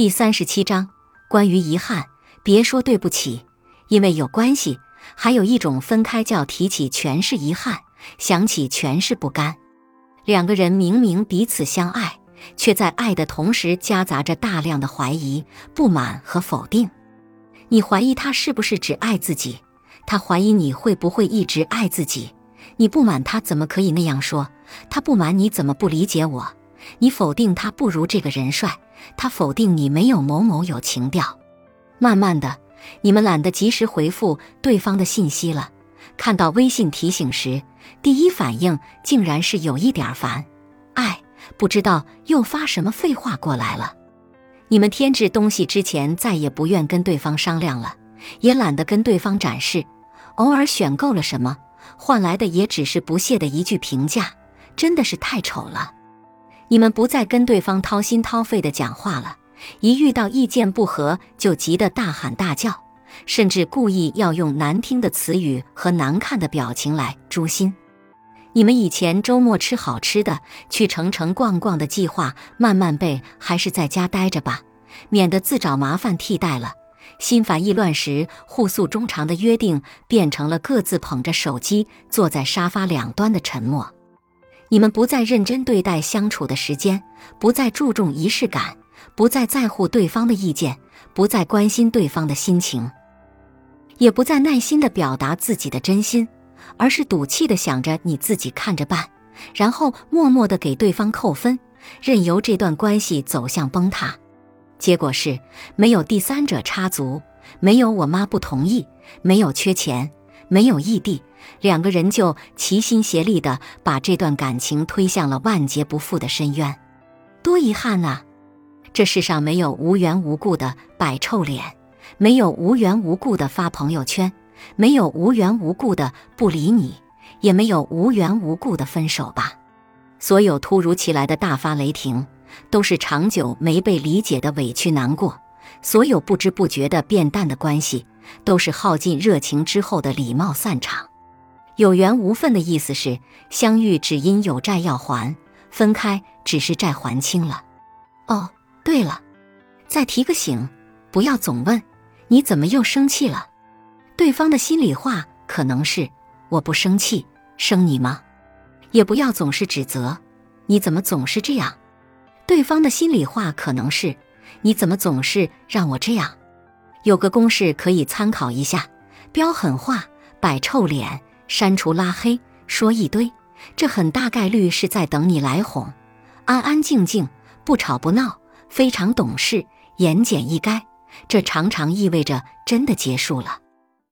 第三十七章关于遗憾，别说对不起，因为有关系。还有一种分开叫提起全是遗憾，想起全是不甘。两个人明明彼此相爱，却在爱的同时夹杂着大量的怀疑、不满和否定。你怀疑他是不是只爱自己，他怀疑你会不会一直爱自己。你不满他怎么可以那样说，他不满你怎么不理解我。你否定他不如这个人帅，他否定你没有某某有情调。慢慢的，你们懒得及时回复对方的信息了。看到微信提醒时，第一反应竟然是有一点烦。哎，不知道又发什么废话过来了。你们添置东西之前，再也不愿跟对方商量了，也懒得跟对方展示。偶尔选购了什么，换来的也只是不屑的一句评价，真的是太丑了。你们不再跟对方掏心掏肺的讲话了，一遇到意见不合就急得大喊大叫，甚至故意要用难听的词语和难看的表情来诛心。你们以前周末吃好吃的、去城城逛逛的计划，慢慢被还是在家待着吧，免得自找麻烦替代了。心烦意乱时，互诉衷肠的约定变成了各自捧着手机坐在沙发两端的沉默。你们不再认真对待相处的时间，不再注重仪式感，不再在乎对方的意见，不再关心对方的心情，也不再耐心的表达自己的真心，而是赌气的想着你自己看着办，然后默默的给对方扣分，任由这段关系走向崩塌。结果是没有第三者插足，没有我妈不同意，没有缺钱，没有异地。两个人就齐心协力地把这段感情推向了万劫不复的深渊，多遗憾啊！这世上没有无缘无故的摆臭脸，没有无缘无故的发朋友圈，没有无缘无故的不理你，也没有无缘无故的分手吧？所有突如其来的大发雷霆，都是长久没被理解的委屈难过；所有不知不觉的变淡的关系，都是耗尽热情之后的礼貌散场。有缘无分的意思是，相遇只因有债要还，分开只是债还清了。哦，对了，再提个醒，不要总问你怎么又生气了。对方的心里话可能是我不生气，生你吗？也不要总是指责你怎么总是这样。对方的心里话可能是你怎么总是让我这样。有个公式可以参考一下：标狠话，摆臭脸。删除拉黑，说一堆，这很大概率是在等你来哄。安安静静，不吵不闹，非常懂事，言简意赅，这常常意味着真的结束了。